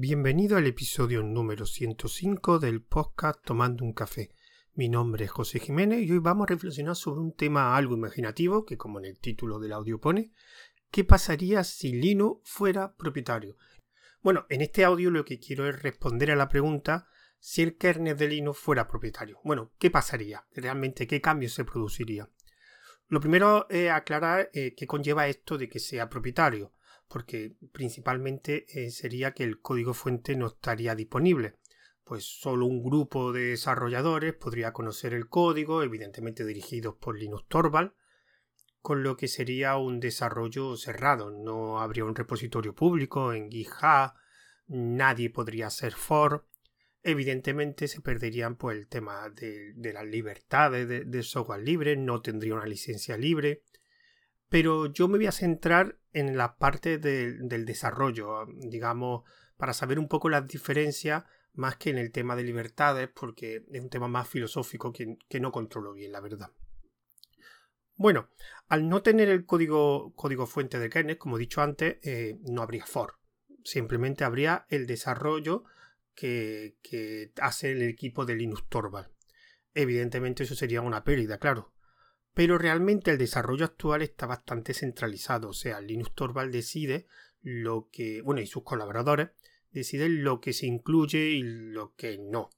Bienvenido al episodio número 105 del podcast Tomando un café. Mi nombre es José Jiménez y hoy vamos a reflexionar sobre un tema algo imaginativo que como en el título del audio pone, ¿qué pasaría si Linux fuera propietario? Bueno, en este audio lo que quiero es responder a la pregunta si el kernel de Linux fuera propietario. Bueno, ¿qué pasaría? ¿Realmente qué cambios se produciría? Lo primero es aclarar eh, qué conlleva esto de que sea propietario porque principalmente eh, sería que el código fuente no estaría disponible. Pues solo un grupo de desarrolladores podría conocer el código, evidentemente dirigidos por Linux Torvald, con lo que sería un desarrollo cerrado. No habría un repositorio público en GitHub, nadie podría hacer for. Evidentemente se perderían pues, el tema de, las libertades del de software libre, no tendría una licencia libre pero yo me voy a centrar en la parte del desarrollo, digamos, para saber un poco las diferencias más que en el tema de libertades, porque es un tema más filosófico que, no controlo bien, la verdad. Bueno, al no tener el código, fuente de kernel, como he dicho antes, eh, no habría for. Simplemente habría el desarrollo que, que hace el equipo de Linux Torvald. Evidentemente eso sería una pérdida, claro, pero realmente el desarrollo actual está bastante centralizado, o sea, Linux Torvald decide lo que, bueno, y sus colaboradores deciden lo que se incluye y lo que no.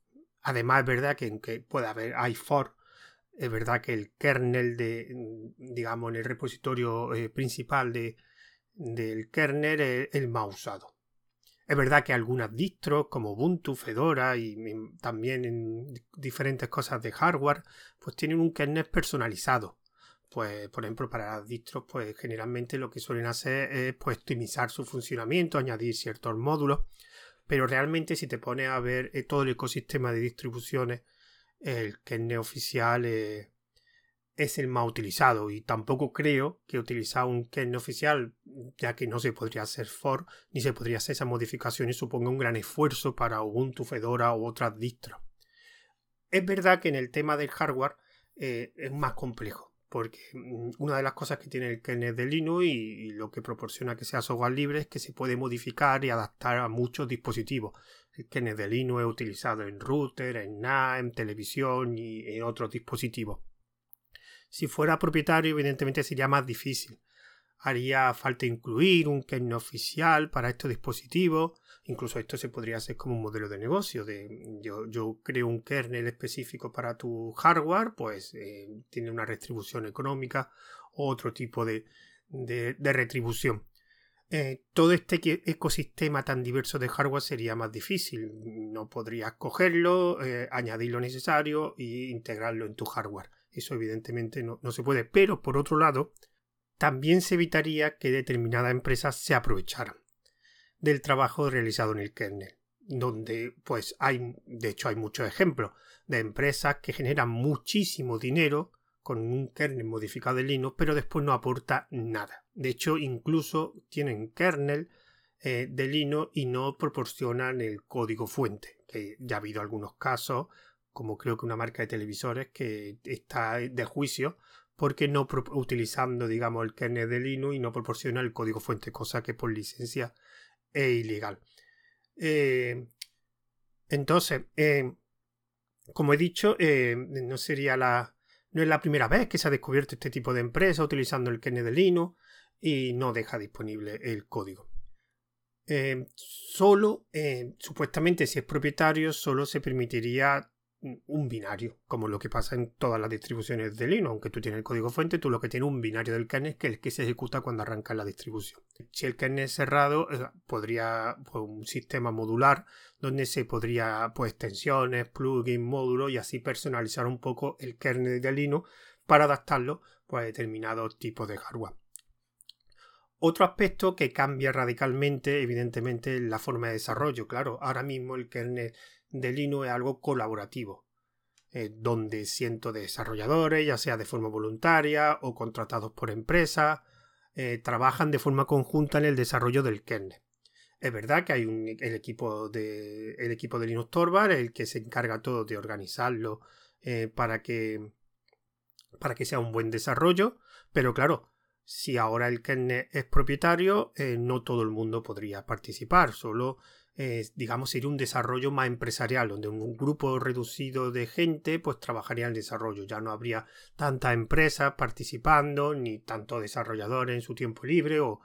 Además, es verdad que, aunque puede haber iFor, es verdad que el kernel de, digamos, en el repositorio eh, principal de, del kernel es el más usado. Es verdad que algunas distros como Ubuntu, Fedora y, también en diferentes cosas de hardware, pues tienen un kernel personalizado. Pues, por ejemplo, para las distros, pues generalmente lo que suelen hacer es pues, optimizar su funcionamiento, añadir ciertos módulos. Pero realmente si te pones a ver eh, todo el ecosistema de distribuciones, el kernel oficial es es el más utilizado y tampoco creo que utilizar un kernel oficial, ya que no se podría hacer for ni se podría hacer esa modificación y suponga un gran esfuerzo para Ubuntu, Fedora u otras distros. Es verdad que en el tema del hardware eh, es más complejo, porque mm, una de las cosas que tiene el kernel de Linux y, lo que proporciona que sea software libre es que se puede modificar y adaptar a muchos dispositivos. El kernel de Linux es utilizado en router, en NAS, en televisión y en otros dispositivos. Si fuera propietario, evidentemente sería más difícil. Haría falta incluir un kernel oficial para estos dispositivos. Incluso esto se podría hacer como un modelo de negocio. De yo, creo un kernel específico para tu hardware, pues eh, tiene una retribución económica o otro tipo de, retribución. Eh, todo este ecosistema tan diverso de hardware sería más difícil. No podrías cogerlo, eh, añadir lo necesario e integrarlo en tu hardware. Eso evidentemente no, se puede. Pero por otro lado, también se evitaría que determinadas empresas se aprovecharan del trabajo realizado en el kernel. Donde, pues, hay, de hecho, hay muchos ejemplos de empresas que generan muchísimo dinero con un kernel modificado de Linux, pero después no aporta nada. De hecho, incluso tienen kernel eh, de Linux y no proporcionan el código fuente, que ya ha habido algunos casos como creo que una marca de televisores que está de juicio porque no utilizando, digamos, el kernel de Linux y no proporciona el código fuente, cosa que por licencia es ilegal. Eh, entonces, eh, como he dicho, eh, no sería la. No es la primera vez que se ha descubierto este tipo de empresa utilizando el kernel de Linux y no deja disponible el código. solo, supuestamente, si es propietario, solo se permitiría un binario, como lo que pasa en todas las distribuciones de Linux. Aunque tú tienes el código fuente, tú lo que tienes un binario del kernel que es el que se ejecuta cuando arranca la distribución. Si el kernel es cerrado, podría pues, un sistema modular donde se podría pues extensiones, plugins, módulos y así personalizar un poco el kernel de Linux para adaptarlo pues, a determinados tipos de hardware. Otro aspecto que cambia radicalmente, evidentemente, es la forma de desarrollo. Claro, ahora mismo el kernel de Linux es algo colaborativo, eh, donde cientos de desarrolladores, ya sea de forma voluntaria o contratados por empresas, eh, trabajan de forma conjunta en el desarrollo del kernel. Es verdad que hay un, el, equipo de, equipo Linux Torvald, el que se encarga todo de organizarlo eh, para, que, para que sea un buen desarrollo, pero claro, si ahora el kernel es propietario, no todo el mundo podría participar, solo eh, digamos, sería un desarrollo más empresarial, donde un grupo reducido de gente pues trabajaría en el desarrollo. Ya no habría tantas empresas participando, ni tantos desarrolladores en su tiempo libre o,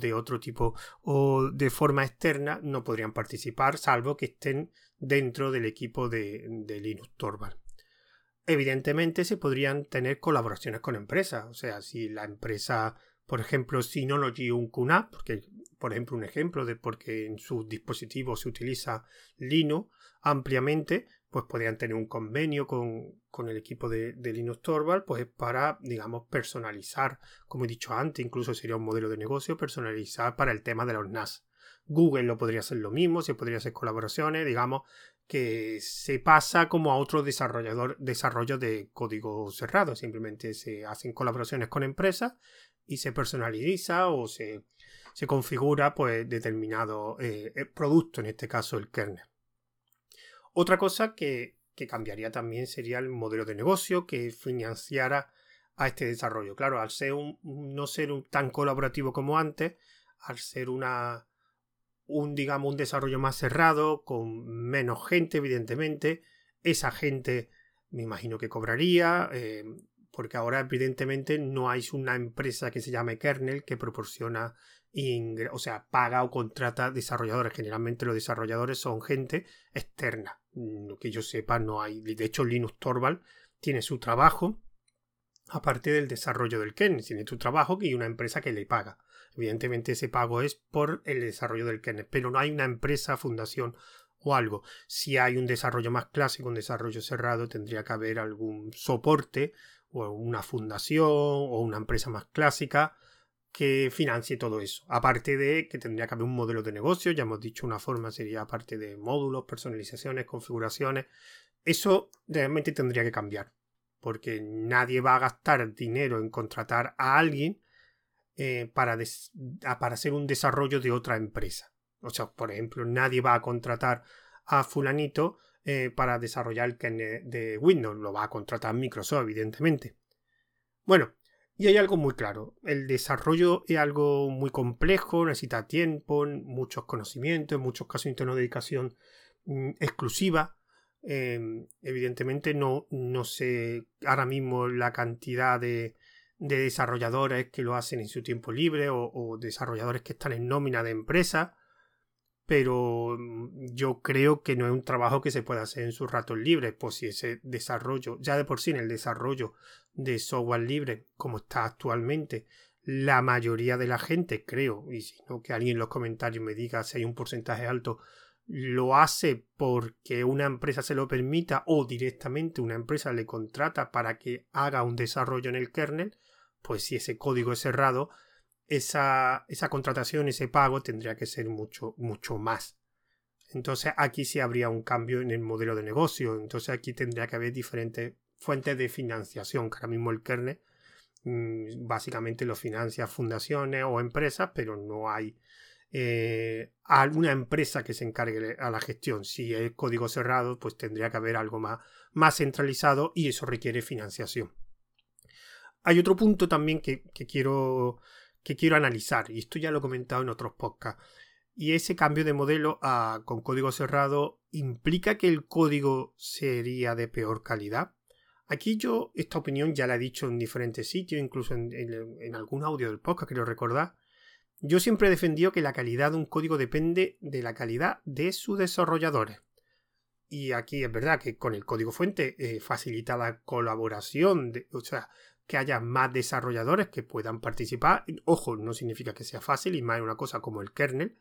de otro tipo, o de forma externa no podrían participar, salvo que estén dentro del equipo de, de Linux Torvald. Evidentemente se podrían tener colaboraciones con empresas, o sea, si la empresa por ejemplo, Synology o un QNAP, porque, por ejemplo, un ejemplo de porque en sus dispositivos se utiliza Linux ampliamente, pues podrían tener un convenio con, el equipo de, Linux Torvald, pues para, digamos, personalizar, como he dicho antes, incluso sería un modelo de negocio, personalizar para el tema de los NAS. Google lo podría hacer lo mismo, se podría hacer colaboraciones, digamos, que se pasa como a otro desarrollador, desarrollo de código cerrado. Simplemente se hacen colaboraciones con empresas y se personaliza o se, configura pues determinado eh, eh, producto, en este caso el kernel. Otra cosa que, cambiaría también sería el modelo de negocio que financiara a este desarrollo. Claro, al ser un, no ser un, tan colaborativo como antes, al ser una, un, digamos, un desarrollo más cerrado, con menos gente, evidentemente, esa gente me imagino que cobraría, eh, porque ahora evidentemente no hay una empresa que se llame kernel que proporciona, o sea, paga o contrata desarrolladores. Generalmente los desarrolladores son gente externa. Lo que yo sepa no hay. De hecho, Linux Torvald tiene su trabajo aparte del desarrollo del kernel. Tiene su trabajo y una empresa que le paga. Evidentemente ese pago es por el desarrollo del kernel, pero no hay una empresa, fundación o algo. Si hay un desarrollo más clásico, un desarrollo cerrado, tendría que haber algún soporte o una fundación o una empresa más clásica que financie todo eso. Aparte de que tendría que haber un modelo de negocio, ya hemos dicho una forma sería aparte de módulos, personalizaciones, configuraciones. Eso realmente tendría que cambiar, porque nadie va a gastar dinero en contratar a alguien eh, para, para hacer un desarrollo de otra empresa. O sea, por ejemplo, nadie va a contratar a fulanito eh, para desarrollar el kernel de Windows. Lo va a contratar Microsoft, evidentemente. Bueno, y hay algo muy claro. El desarrollo es algo muy complejo, necesita tiempo, muchos conocimientos, en muchos casos una dedicación mm, exclusiva. Em, evidentemente no, no sé ahora mismo la cantidad de, desarrolladores que lo hacen en su tiempo libre o, o desarrolladores que están en nómina de empresa pero mm, yo creo que no es un trabajo que se pueda hacer en sus ratos libres, pues si ese desarrollo, ya de por sí en el desarrollo de software libre, como está actualmente, la mayoría de la gente, creo, y si no, que alguien en los comentarios me diga si hay un porcentaje alto, lo hace porque una empresa se lo permita o directamente una empresa le contrata para que haga un desarrollo en el kernel, pues si ese código es cerrado, esa, esa contratación, ese pago tendría que ser mucho, mucho más. Entonces aquí sí habría un cambio en el modelo de negocio. Entonces aquí tendría que haber diferentes fuentes de financiación, que ahora mismo el kernel mm, básicamente lo financia fundaciones o empresas, pero no hay eh, alguna empresa que se encargue a la gestión. Si es código cerrado, pues tendría que haber algo más, más centralizado y eso requiere financiación. Hay otro punto también que, que quiero que quiero analizar, y esto ya lo he comentado en otros podcasts, y ese cambio de modelo a, con código cerrado implica que el código sería de peor calidad. Aquí yo esta opinión ya la he dicho en diferentes sitios, incluso en, algún audio del podcast, quiero recordar. Yo siempre he defendido que la calidad de un código depende de la calidad de sus desarrolladores. Y aquí es verdad que con el código fuente eh, facilita la colaboración, de, o sea, que haya más desarrolladores que puedan participar. Ojo, no significa que sea fácil y más en una cosa como el kernel,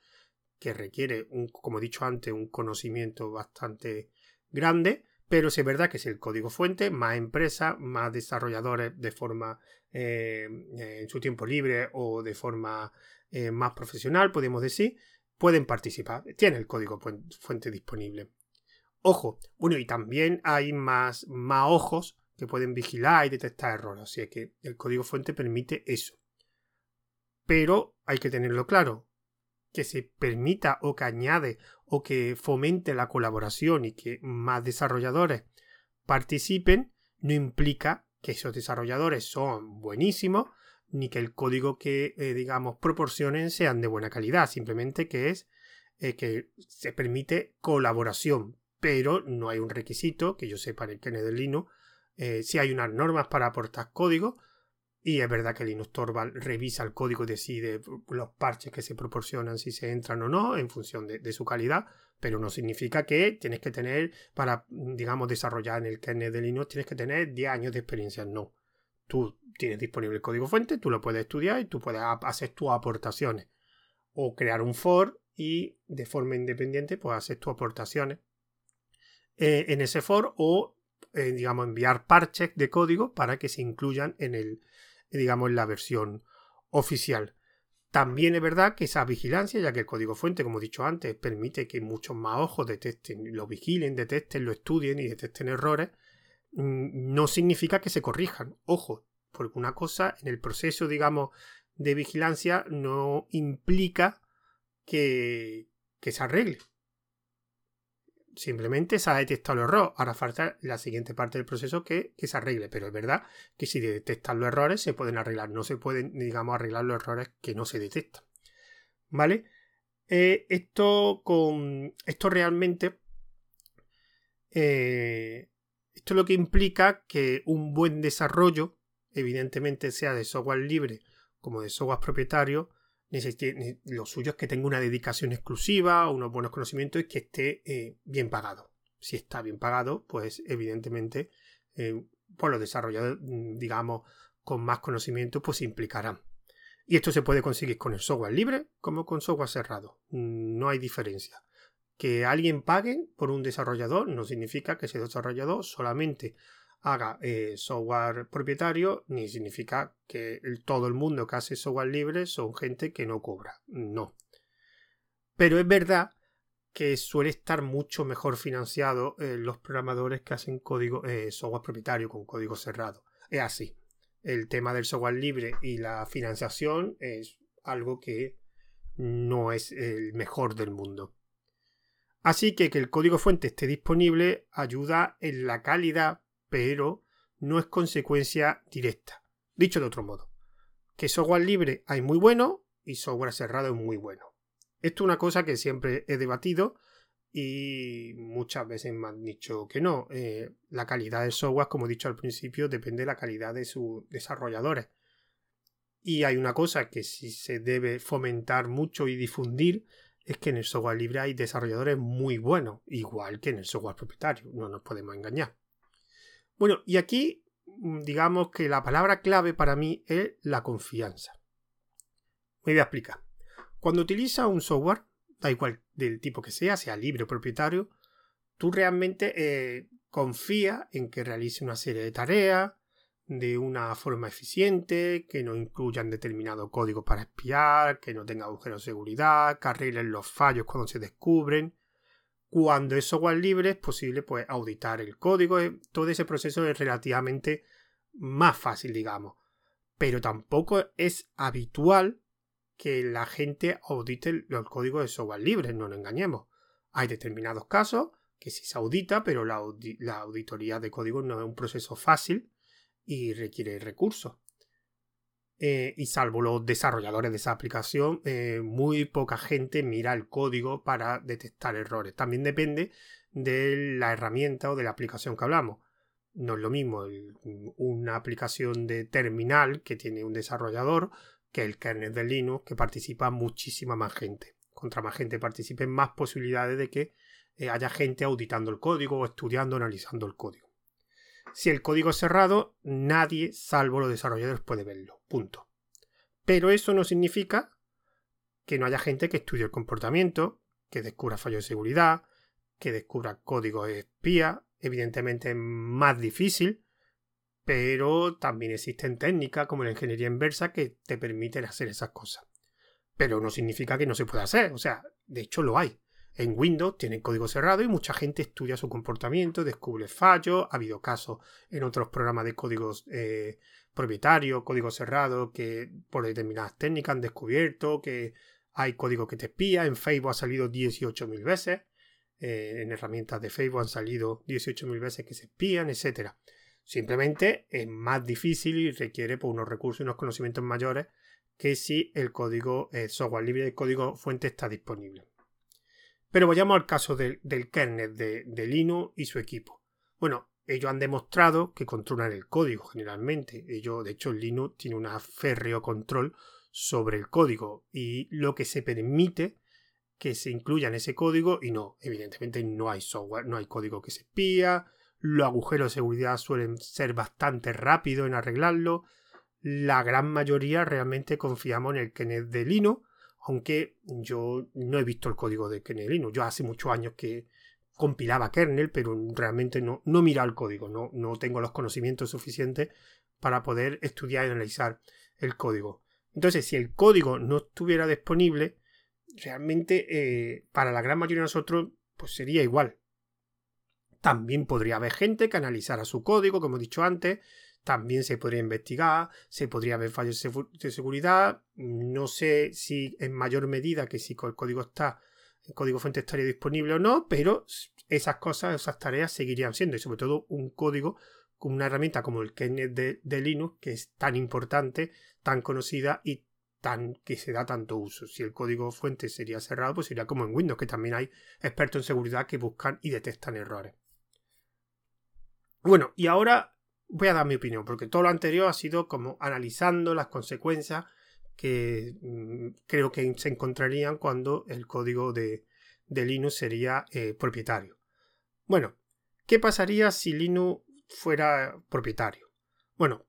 que requiere, un, como he dicho antes, un conocimiento bastante grande, pero si es verdad que es el código fuente, más empresas, más desarrolladores de forma eh, en su tiempo libre o de forma eh, más profesional, podemos decir, pueden participar. Tiene el código fuente disponible. Ojo, bueno, y también hay más, más ojos que pueden vigilar y detectar errores. Así que el código fuente permite eso. Pero hay que tenerlo claro. Que se permita o que añade o que fomente la colaboración y que más desarrolladores participen no implica que esos desarrolladores son buenísimos ni que el código que, eh, digamos, proporcionen sean de buena calidad, simplemente que es eh, que se permite colaboración, pero no hay un requisito, que yo sepa en el kernel de Linux, eh, si hay unas normas para aportar código, y es verdad que Linux Torvald revisa el código y decide los parches que se proporcionan si se entran o no en función de, su calidad, pero no significa que tienes que tener, para, digamos, desarrollar en el kernel de Linux, tienes que tener 10 años de experiencia. No. Tú tienes disponible el código fuente, tú lo puedes estudiar y tú puedes hacer tus aportaciones. O crear un for y de forma independiente, pues hacer tus aportaciones eh, en ese for o, eh, digamos, enviar parches de código para que se incluyan en el, digamos, en la versión oficial. También es verdad que esa vigilancia, ya que el código fuente, como he dicho antes, permite que muchos más ojos detesten, lo vigilen, detesten, lo estudien y detesten errores, mm, no significa que se corrijan. Ojo, porque una cosa en el proceso, digamos, de vigilancia no implica que, que se arregle. Simplemente se ha detectado el error. Ahora falta la siguiente parte del proceso que, se arregle. Pero es verdad que si detectan los errores se pueden arreglar. No se pueden, digamos, arreglar los errores que no se detectan. ¿Vale? Eh, esto con. Esto realmente. Eh, esto es lo que implica que un buen desarrollo, evidentemente sea de software libre como de software propietario, lo suyo es que tenga una dedicación exclusiva, unos buenos conocimientos y que esté eh, bien pagado. Si está bien pagado, pues evidentemente eh, por los desarrolladores, mm, digamos, con más conocimiento, pues implicarán. Y esto se puede conseguir con el software libre como con software cerrado. No hay diferencia. Que alguien pague por un desarrollador no significa que ese desarrollador solamente haga eh, software propietario, ni significa que todo el mundo que hace software libre son gente que no cobra. No. Pero es verdad que suele estar mucho mejor financiado eh, los programadores que hacen código, eh, software propietario con código cerrado. Es así. El tema del software libre y la financiación es algo que no es el mejor del mundo. Así que que el código fuente esté disponible ayuda en la calidad pero no es consecuencia directa. Dicho de otro modo, que software libre hay muy bueno y software cerrado es muy bueno. Esto es una cosa que siempre he debatido y muchas veces me han dicho que no. Eh, la calidad del software, como he dicho al principio, depende de la calidad de sus desarrolladores. Y hay una cosa que sí se debe fomentar mucho y difundir, es que en el software libre hay desarrolladores muy buenos, igual que en el software propietario, no nos podemos engañar. Bueno, y aquí mm, digamos que la palabra clave para mí es la confianza. Me voy a explicar. Cuando utilizas un software, da igual del tipo que sea, sea libre o propietario, tú realmente eh, confías en que realice una serie de tareas de una forma eficiente, que no incluyan determinado código para espiar, que no tenga agujeros de seguridad, que arreglen los fallos cuando se descubren, cuando es software libre es posible pues, auditar el código. Eh, todo ese proceso es relativamente más fácil, digamos. Pero tampoco es habitual que la gente audite el, código de software libre, no nos engañemos. Hay determinados casos que sí se audita, pero la, la auditoría de código no es un proceso fácil y requiere recursos. Eh, y salvo los desarrolladores de esa aplicación, eh, muy poca gente mira el código para detectar errores. También depende de la herramienta o de la aplicación que hablamos. No es lo mismo una aplicación de terminal que tiene un desarrollador que el kernel de Linux que participa muchísima más gente. Contra más gente participe, más posibilidades de que eh, haya gente auditando el código o estudiando, analizando el código. Si el código es cerrado, nadie, salvo los desarrolladores, puede verlo. Punto. Pero eso no significa que no haya gente que estudie el comportamiento, que descubra fallos de seguridad, que descubra código espía. Evidentemente es más difícil, pero también existen técnicas como la ingeniería inversa que te permiten hacer esas cosas. Pero no significa que no se pueda hacer, o sea, de hecho lo hay en Windows tienen código cerrado y mucha gente estudia su comportamiento, descubre fallos. Ha habido casos en otros programas de códigos eh, propietarios, código cerrado, que por determinadas técnicas han descubierto que hay código que te espía. En Facebook ha salido 18.000 veces. Eh, en herramientas de Facebook han salido 18.000 veces que se espían, etc. Simplemente es más difícil y requiere pues, unos recursos y unos conocimientos mayores que si el código el software libre el código fuente está disponible. Pero vayamos al caso del, kernel de, Linux y su equipo. Bueno, ellos han demostrado que controlan el código generalmente. Ellos, de hecho, Linux tiene un férreo control sobre el código y lo que se permite que se incluya en ese código y no, evidentemente no hay software, no hay código que se espía, los agujeros de seguridad suelen ser bastante rápidos en arreglarlo, la gran mayoría realmente confiamos en el kernel de Linux, aunque yo no he visto el código de kernel yo hace muchos años que compilaba kernel, pero realmente no, no mira el código, no, no tengo los conocimientos suficientes para poder estudiar y analizar el código. Entonces, si el código no estuviera disponible, realmente eh, para la gran mayoría de nosotros pues sería igual. También podría haber gente que analizara su código, como he dicho antes, también se podría investigar, se podría haber fallos de seguridad, no sé si en mayor medida que si el código está, el código fuente estaría disponible o no, pero esas cosas, esas tareas seguirían siendo, y sobre todo un código con una herramienta como el kernel de, de Linux, que es tan importante, tan conocida y tan, que se da tanto uso. Si el código fuente sería cerrado, pues sería como en Windows, que también hay expertos en seguridad que buscan y detectan errores. Bueno, y ahora voy a dar mi opinión, porque todo lo anterior ha sido como analizando las consecuencias que mm, creo que se encontrarían cuando el código de, Linux sería eh, propietario. Bueno, ¿qué pasaría si Linux fuera propietario? Bueno,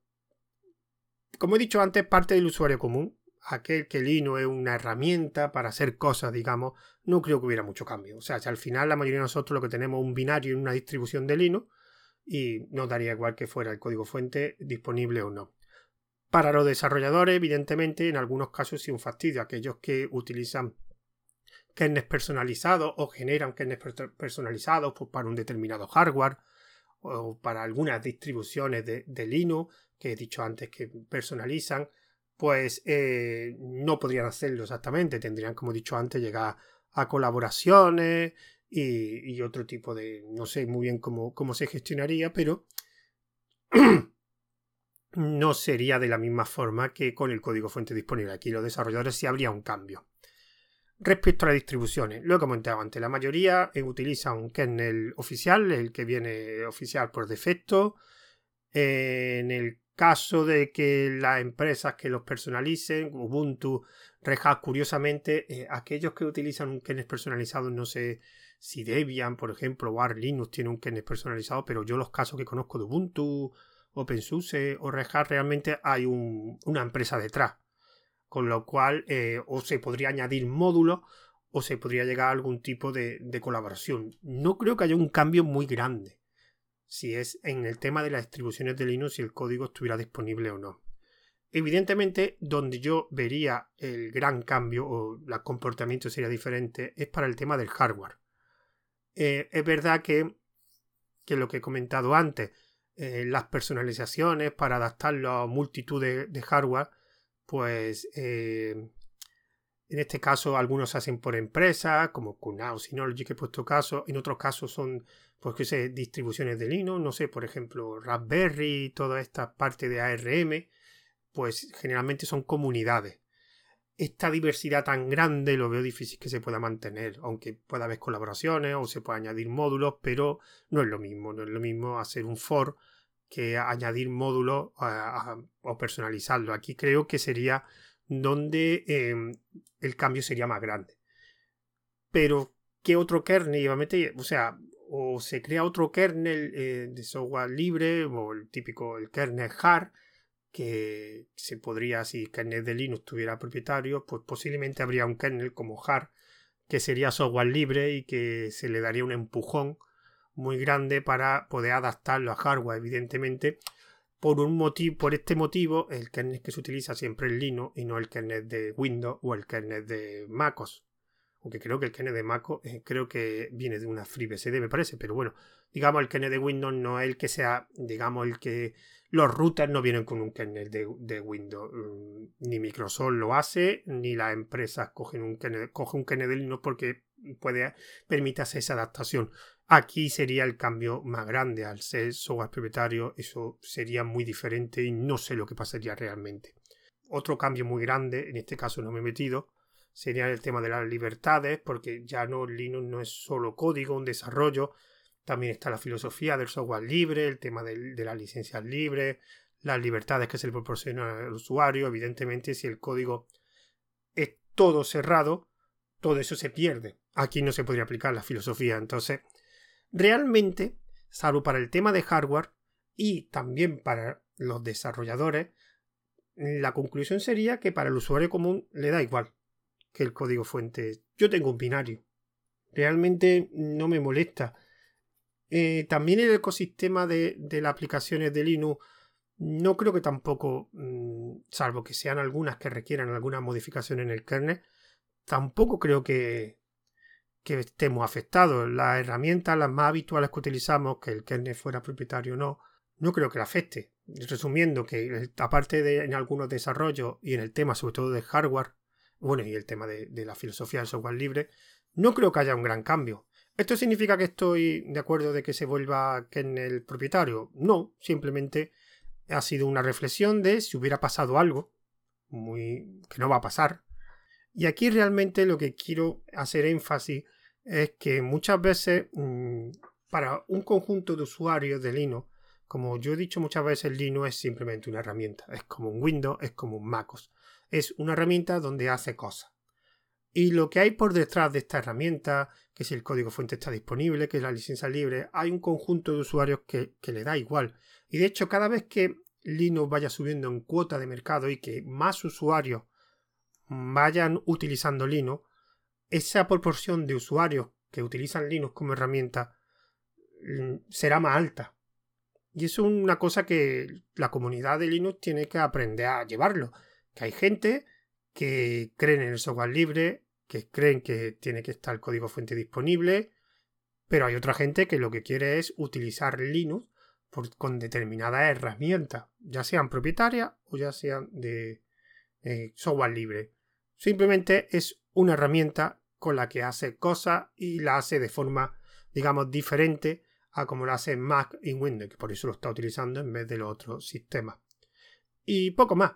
como he dicho antes, parte del usuario común aquel que Linux es una herramienta para hacer cosas, digamos, no creo que hubiera mucho cambio. O sea, si al final la mayoría de nosotros lo que tenemos es un binario en una distribución de Linux y nos daría igual que fuera el código fuente disponible o no. Para los desarrolladores, evidentemente, en algunos casos sí un fastidio. Aquellos que utilizan kernels personalizados o generan kernels personalizados pues, para un determinado hardware o para algunas distribuciones de, de Linux que he dicho antes que personalizan pues eh, no podrían hacerlo exactamente. Tendrían, como he dicho antes, llegar a colaboraciones y, otro tipo de... No sé muy bien cómo, cómo se gestionaría, pero no sería de la misma forma que con el código fuente disponible. Aquí los desarrolladores sí habría un cambio. Respecto a las distribuciones, lo he comentado antes, la mayoría eh, utiliza un kernel oficial, el que viene oficial por defecto. en el caso de que las empresas que los personalicen, Ubuntu, Red Hat, curiosamente, eh, aquellos que utilizan un kernel personalizado, no sé si Debian, por ejemplo, o Linux tiene un kernel personalizado, pero yo los casos que conozco de Ubuntu, OpenSUSE o Red realmente hay una empresa detrás. Con lo cual, eh, o se podría añadir módulos o se podría llegar a algún tipo de colaboración. No creo que haya un cambio muy grande si es en el tema de las distribuciones de Linux si el código estuviera disponible o no. Evidentemente, donde yo vería el gran cambio o el comportamiento sería diferente es para el tema del hardware. Eh, es verdad que, que, lo que he comentado antes, eh, las personalizaciones para adaptarlo a multitud de, hardware, pues eh, en este caso algunos se hacen por empresa, como QNAP, Synology que he puesto caso, en otros casos son pues que distribuciones de Linux, no sé, por ejemplo, Raspberry, toda esta parte de ARM, pues generalmente son comunidades. Esta diversidad tan grande lo veo difícil que se pueda mantener, aunque pueda haber colaboraciones o se pueda añadir módulos, pero no es lo mismo, no es lo mismo hacer un for que añadir módulos o personalizarlo. Aquí creo que sería donde em, el cambio sería más grande. Pero, ¿qué otro kernel iba? O sea, o se crea otro kernel eh, de software libre o el típico el kernel hard que se podría si el kernel de Linux tuviera propietario pues posiblemente habría un kernel como hard que sería software libre y que se le daría un empujón muy grande para poder adaptarlo a hardware evidentemente. Por un por este motivo el kernel que se utiliza siempre es Linux y no el kernel de Windows o el kernel de MacOS aunque creo que el kernel de Mac eh, creo que viene de una FreeBSD, me parece, pero bueno, digamos el kernel de Windows no es el que sea, digamos, el que los routers no vienen con un kernel de, Windows, mm, ni Microsoft lo hace, ni las empresas cogen un kernel, cogen un kernel de Linux porque puede permite hacer esa adaptación. Aquí sería el cambio más grande. Al ser software propietario, eso sería muy diferente y no sé lo que pasaría realmente. Otro cambio muy grande, en este caso no me he metido, sería el tema de las libertades, porque ya no Linux no es solo código, un desarrollo, también está la filosofía del software libre, el tema de, de las licencias libres, las libertades que se le proporciona al usuario. Evidentemente, si el código es todo cerrado, todo eso se pierde. Aquí no se podría aplicar la filosofía. Entonces, realmente, salvo para el tema de hardware y también para los desarrolladores, la conclusión sería que para el usuario común le da igual que el código fuente. Yo tengo un binario. Realmente no me molesta. Eh, también el ecosistema de, de las aplicaciones de Linux no creo que tampoco, mm, salvo que sean algunas que requieran alguna modificación en el kernel, tampoco creo que, que estemos afectados. Las herramientas, las más habituales que utilizamos, que el kernel fuera propietario o no, no creo que le afecte. Resumiendo, que aparte de en algunos desarrollos y en el tema sobre todo de hardware, bueno, y el tema de, la filosofía del software libre, no creo que haya un gran cambio. ¿Esto significa que estoy de acuerdo de que se vuelva kernel propietario? No, simplemente ha sido una reflexión de si hubiera pasado algo, muy que no va a pasar. Y aquí realmente lo que quiero hacer énfasis es que muchas veces mm, para un conjunto de usuarios de Linux, como yo he dicho muchas veces, Linux es simplemente una herramienta, es como un Windows, es como un MacOS, es una herramienta donde hace cosas. Y lo que hay por detrás de esta herramienta, que si el código fuente está disponible, que es la licencia libre, hay un conjunto de usuarios que, que le da igual. Y de hecho, cada vez que Linux vaya subiendo en cuota de mercado y que más usuarios vayan utilizando Linux, esa proporción de usuarios que utilizan Linux como herramienta mm, será más alta. Y es una cosa que la comunidad de Linux tiene que aprender a llevarlo. Que hay gente que creen en el software libre, que creen que tiene que estar el código fuente disponible, pero hay otra gente que lo que quiere es utilizar Linux con determinadas herramientas, ya sean propietarias o ya sean de eh, software libre. Simplemente es una herramienta con la que hace cosas y la hace de forma, digamos, diferente a como la hace Mac y Windows, que por eso lo está utilizando en vez de los otros sistemas. Y poco más.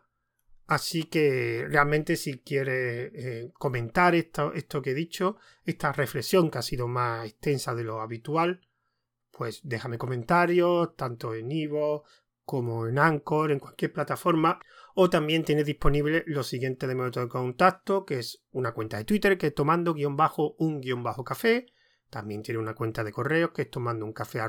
Así que realmente si quieres eh, comentar esto, esto que he dicho, esta reflexión que ha sido más extensa de lo habitual, pues déjame comentarios, tanto en Ivo como en Anchor, en cualquier plataforma. O también tienes disponible lo siguiente de método de contacto, que es una cuenta de Twitter, que es tomando guion bajo un guion bajo café. También tiene una cuenta de correos, que es tomando un café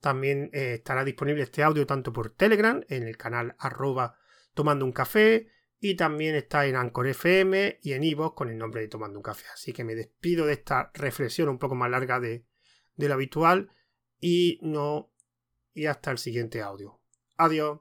También eh, estará disponible este audio tanto por Telegram, en el canal arroba tomando un café, y también está en Anchor FM y en Ivo con el nombre de Tomando un Café. Así que me despido de esta reflexión un poco más larga de, de lo habitual y no y hasta el siguiente audio. Adiós.